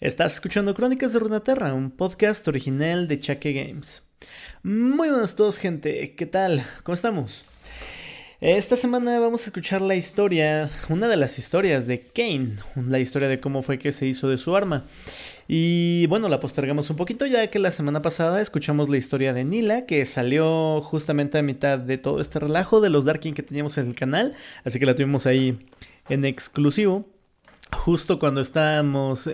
Estás escuchando Crónicas de Runaterra, un podcast original de Chaque Games. Muy buenos todos, gente. ¿Qué tal? ¿Cómo estamos? Esta semana vamos a escuchar la historia, una de las historias de Kane, la historia de cómo fue que se hizo de su arma. Y bueno, la postergamos un poquito ya que la semana pasada escuchamos la historia de Nila, que salió justamente a mitad de todo este relajo de los Darkin que teníamos en el canal, así que la tuvimos ahí en exclusivo justo cuando estábamos,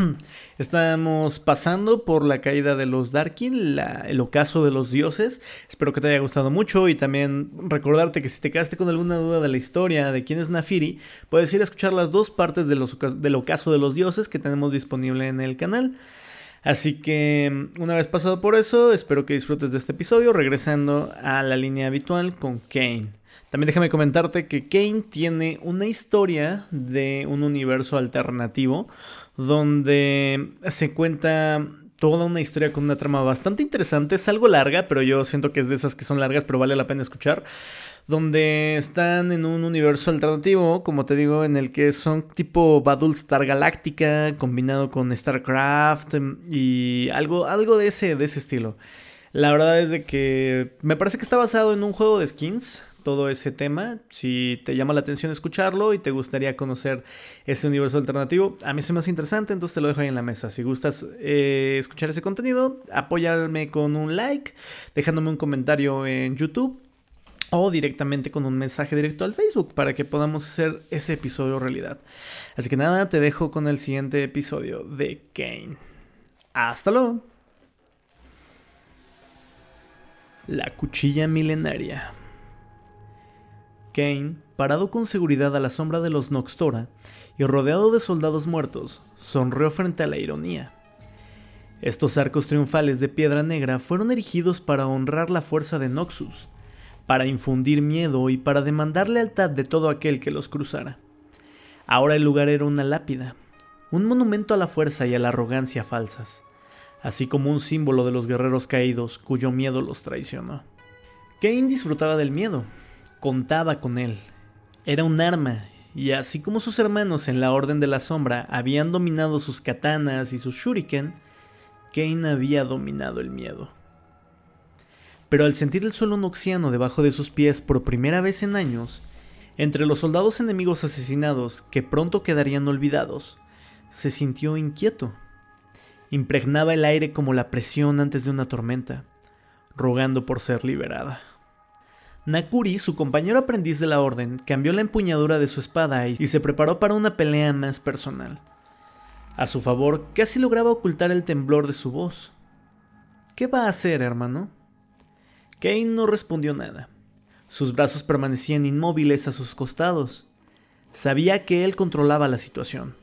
estábamos pasando por la caída de los Darkin, el ocaso de los dioses. Espero que te haya gustado mucho y también recordarte que si te quedaste con alguna duda de la historia de quién es Nafiri, puedes ir a escuchar las dos partes de los, del ocaso de los dioses que tenemos disponible en el canal. Así que una vez pasado por eso, espero que disfrutes de este episodio regresando a la línea habitual con Kane. También déjame comentarte que Kane tiene una historia de un universo alternativo donde se cuenta toda una historia con una trama bastante interesante. Es algo larga, pero yo siento que es de esas que son largas, pero vale la pena escuchar. Donde están en un universo alternativo, como te digo, en el que son tipo Battlestar Galáctica combinado con StarCraft y algo, algo de, ese, de ese estilo. La verdad es de que me parece que está basado en un juego de skins todo ese tema. Si te llama la atención escucharlo y te gustaría conocer ese universo alternativo, a mí se me hace interesante, entonces te lo dejo ahí en la mesa. Si gustas eh, escuchar ese contenido, apóyame con un like, dejándome un comentario en YouTube o directamente con un mensaje directo al Facebook para que podamos hacer ese episodio realidad. Así que nada, te dejo con el siguiente episodio de Kane. Hasta luego. La cuchilla milenaria. Kane, parado con seguridad a la sombra de los Noxtora y rodeado de soldados muertos, sonrió frente a la ironía. Estos arcos triunfales de piedra negra fueron erigidos para honrar la fuerza de Noxus, para infundir miedo y para demandar lealtad de todo aquel que los cruzara. Ahora el lugar era una lápida, un monumento a la fuerza y a la arrogancia falsas, así como un símbolo de los guerreros caídos cuyo miedo los traicionó. Kane disfrutaba del miedo, contaba con él. Era un arma, y así como sus hermanos en la Orden de la Sombra habían dominado sus katanas y sus shuriken, Kane había dominado el miedo. Pero al sentir el suelo noxiano debajo de sus pies por primera vez en años, entre los soldados enemigos asesinados que pronto quedarían olvidados, se sintió inquieto. Impregnaba el aire como la presión antes de una tormenta, rogando por ser liberada. Nakuri, su compañero aprendiz de la orden, cambió la empuñadura de su espada y se preparó para una pelea más personal. A su favor, casi lograba ocultar el temblor de su voz. ¿Qué va a hacer, hermano? Kane no respondió nada. Sus brazos permanecían inmóviles a sus costados. Sabía que él controlaba la situación.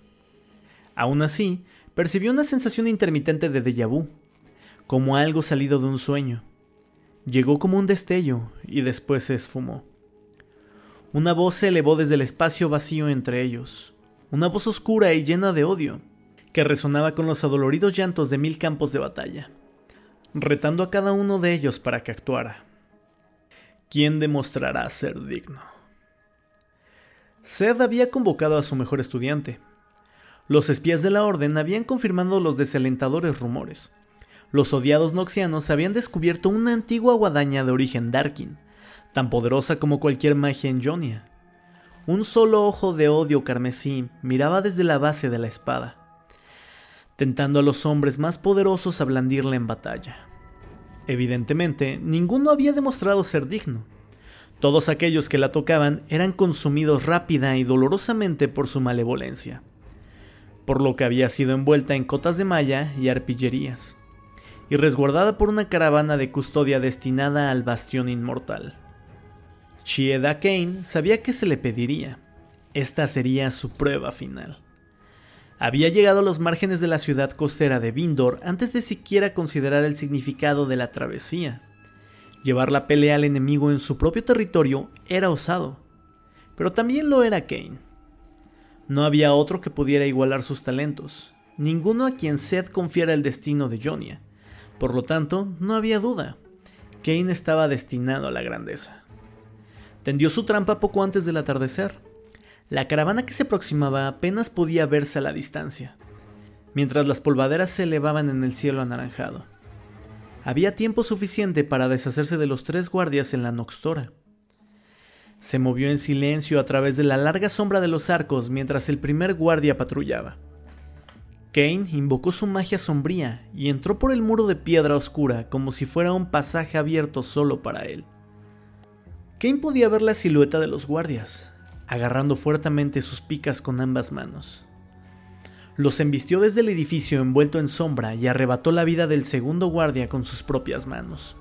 Aún así, percibió una sensación intermitente de déjà vu, como algo salido de un sueño. Llegó como un destello y después se esfumó. Una voz se elevó desde el espacio vacío entre ellos, una voz oscura y llena de odio, que resonaba con los adoloridos llantos de mil campos de batalla, retando a cada uno de ellos para que actuara. ¿Quién demostrará ser digno? Sed había convocado a su mejor estudiante. Los espías de la orden habían confirmado los desalentadores rumores los odiados noxianos habían descubierto una antigua guadaña de origen Darkin, tan poderosa como cualquier magia en Jonia. Un solo ojo de odio carmesí miraba desde la base de la espada, tentando a los hombres más poderosos a blandirla en batalla. Evidentemente, ninguno había demostrado ser digno. Todos aquellos que la tocaban eran consumidos rápida y dolorosamente por su malevolencia, por lo que había sido envuelta en cotas de malla y arpillerías y resguardada por una caravana de custodia destinada al bastión inmortal. Chieda Kane sabía que se le pediría. Esta sería su prueba final. Había llegado a los márgenes de la ciudad costera de Vindor antes de siquiera considerar el significado de la travesía. Llevar la pelea al enemigo en su propio territorio era osado, pero también lo era Kane. No había otro que pudiera igualar sus talentos, ninguno a quien Seth confiara el destino de Jonia, por lo tanto, no había duda. Kane estaba destinado a la grandeza. Tendió su trampa poco antes del atardecer. La caravana que se aproximaba apenas podía verse a la distancia. mientras las polvaderas se elevaban en el cielo anaranjado. Había tiempo suficiente para deshacerse de los tres guardias en la Noxtora. Se movió en silencio a través de la larga sombra de los arcos mientras el primer guardia patrullaba. Kane invocó su magia sombría y entró por el muro de piedra oscura como si fuera un pasaje abierto solo para él. Kane podía ver la silueta de los guardias, agarrando fuertemente sus picas con ambas manos. Los embistió desde el edificio envuelto en sombra y arrebató la vida del segundo guardia con sus propias manos.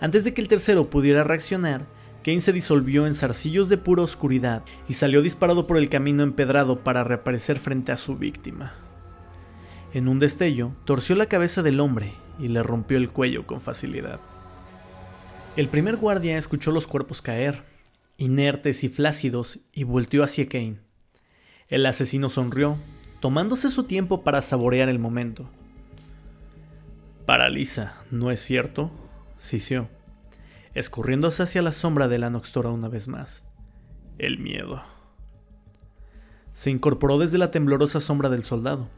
Antes de que el tercero pudiera reaccionar, Kane se disolvió en zarcillos de pura oscuridad y salió disparado por el camino empedrado para reaparecer frente a su víctima. En un destello, torció la cabeza del hombre y le rompió el cuello con facilidad. El primer guardia escuchó los cuerpos caer, inertes y flácidos, y volteó hacia Kane. El asesino sonrió tomándose su tiempo para saborear el momento. Paraliza, ¿no es cierto? Sisió, escurriéndose hacia la sombra de la Noxtora una vez más. El miedo. Se incorporó desde la temblorosa sombra del soldado.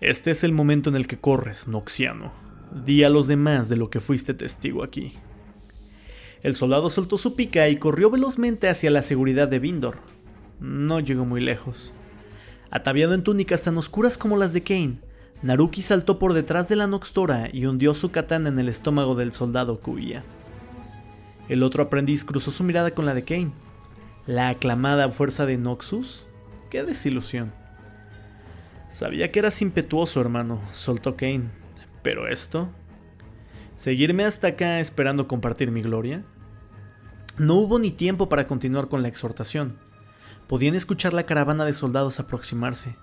Este es el momento en el que corres, Noxiano. Di a los demás de lo que fuiste testigo aquí. El soldado soltó su pica y corrió velozmente hacia la seguridad de Vindor. No llegó muy lejos. Ataviado en túnicas tan oscuras como las de Kane, Naruki saltó por detrás de la Noxtora y hundió su katana en el estómago del soldado Kuya. El otro aprendiz cruzó su mirada con la de Kane. ¿La aclamada fuerza de Noxus? ¡Qué desilusión! Sabía que eras impetuoso, hermano, soltó Kane. Pero esto... ¿Seguirme hasta acá esperando compartir mi gloria? No hubo ni tiempo para continuar con la exhortación podían escuchar la caravana de soldados aproximarse.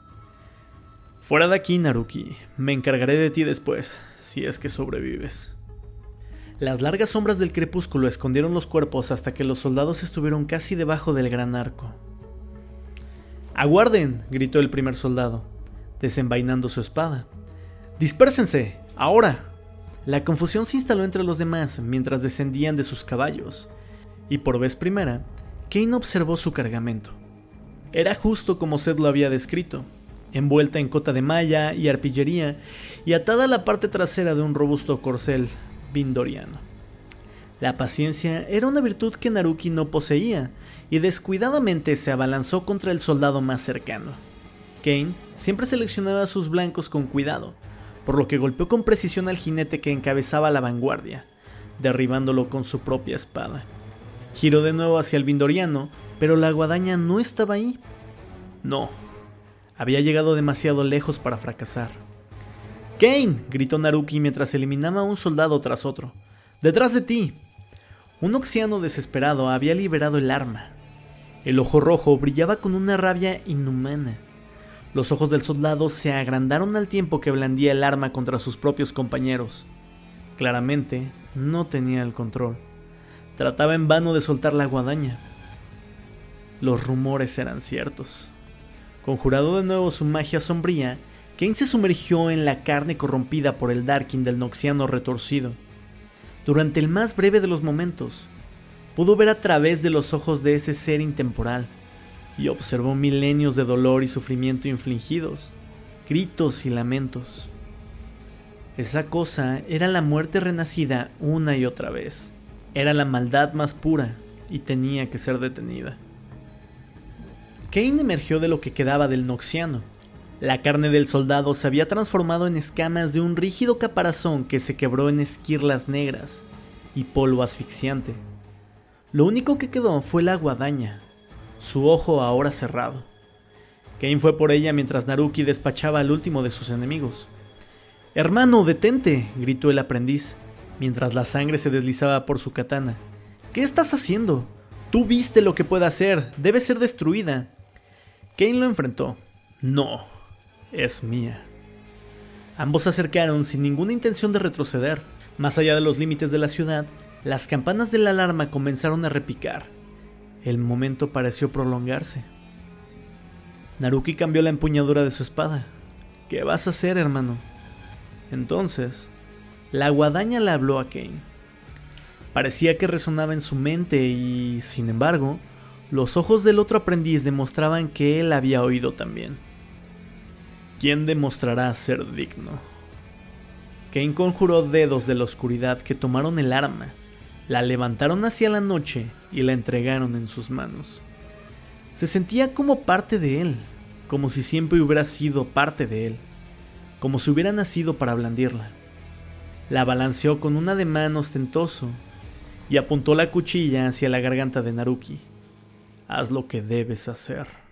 Fuera de aquí, Naruki. Me encargaré de ti después, si es que sobrevives. Las largas sombras del crepúsculo escondieron los cuerpos hasta que los soldados estuvieron casi debajo del gran arco. ¡Aguarden! gritó el primer soldado, desenvainando su espada. ¡Dispérsense! ¡Ahora! La confusión se instaló entre los demás mientras descendían de sus caballos, y por vez primera, Kane observó su cargamento. Era justo como Seth lo había descrito, envuelta en cota de malla y arpillería y atada a la parte trasera de un robusto corcel vindoriano. La paciencia era una virtud que Naruki no poseía y descuidadamente se abalanzó contra el soldado más cercano. Kane siempre seleccionaba sus blancos con cuidado, por lo que golpeó con precisión al jinete que encabezaba la vanguardia, derribándolo con su propia espada. Giró de nuevo hacia el vindoriano pero la guadaña no estaba ahí. No, había llegado demasiado lejos para fracasar. Kane, gritó Naruki mientras eliminaba a un soldado tras otro. ¡Detrás de ti! Un oxiano desesperado había liberado el arma. El ojo rojo brillaba con una rabia inhumana. Los ojos del soldado se agrandaron al tiempo que blandía el arma contra sus propios compañeros. Claramente, no tenía el control. Trataba en vano de soltar la guadaña. Los rumores eran ciertos. Conjurado de nuevo su magia sombría, Kane se sumergió en la carne corrompida por el Darkin del Noxiano retorcido. Durante el más breve de los momentos, pudo ver a través de los ojos de ese ser intemporal y observó milenios de dolor y sufrimiento infligidos, gritos y lamentos. Esa cosa era la muerte renacida una y otra vez. Era la maldad más pura y tenía que ser detenida. Kane emergió de lo que quedaba del Noxiano. La carne del soldado se había transformado en escamas de un rígido caparazón que se quebró en esquirlas negras y polvo asfixiante. Lo único que quedó fue la guadaña, su ojo ahora cerrado. Kane fue por ella mientras Naruki despachaba al último de sus enemigos. Hermano, detente, gritó el aprendiz, mientras la sangre se deslizaba por su katana. ¿Qué estás haciendo? Tú viste lo que puede hacer, debe ser destruida. Kane lo enfrentó. No, es mía. Ambos se acercaron sin ninguna intención de retroceder. Más allá de los límites de la ciudad, las campanas de la alarma comenzaron a repicar. El momento pareció prolongarse. Naruki cambió la empuñadura de su espada. ¿Qué vas a hacer, hermano? Entonces, la guadaña le habló a Kane. Parecía que resonaba en su mente y, sin embargo, los ojos del otro aprendiz demostraban que él había oído también. ¿quién demostrará ser digno? Kane conjuró dedos de la oscuridad que tomaron el arma, la levantaron hacia la noche y la entregaron en sus manos. Se sentía como parte de él, como si siempre hubiera sido parte de él, como si hubiera nacido para blandirla. La balanceó con un ademán ostentoso y apuntó la cuchilla hacia la garganta de Naruki. Haz lo que debes hacer.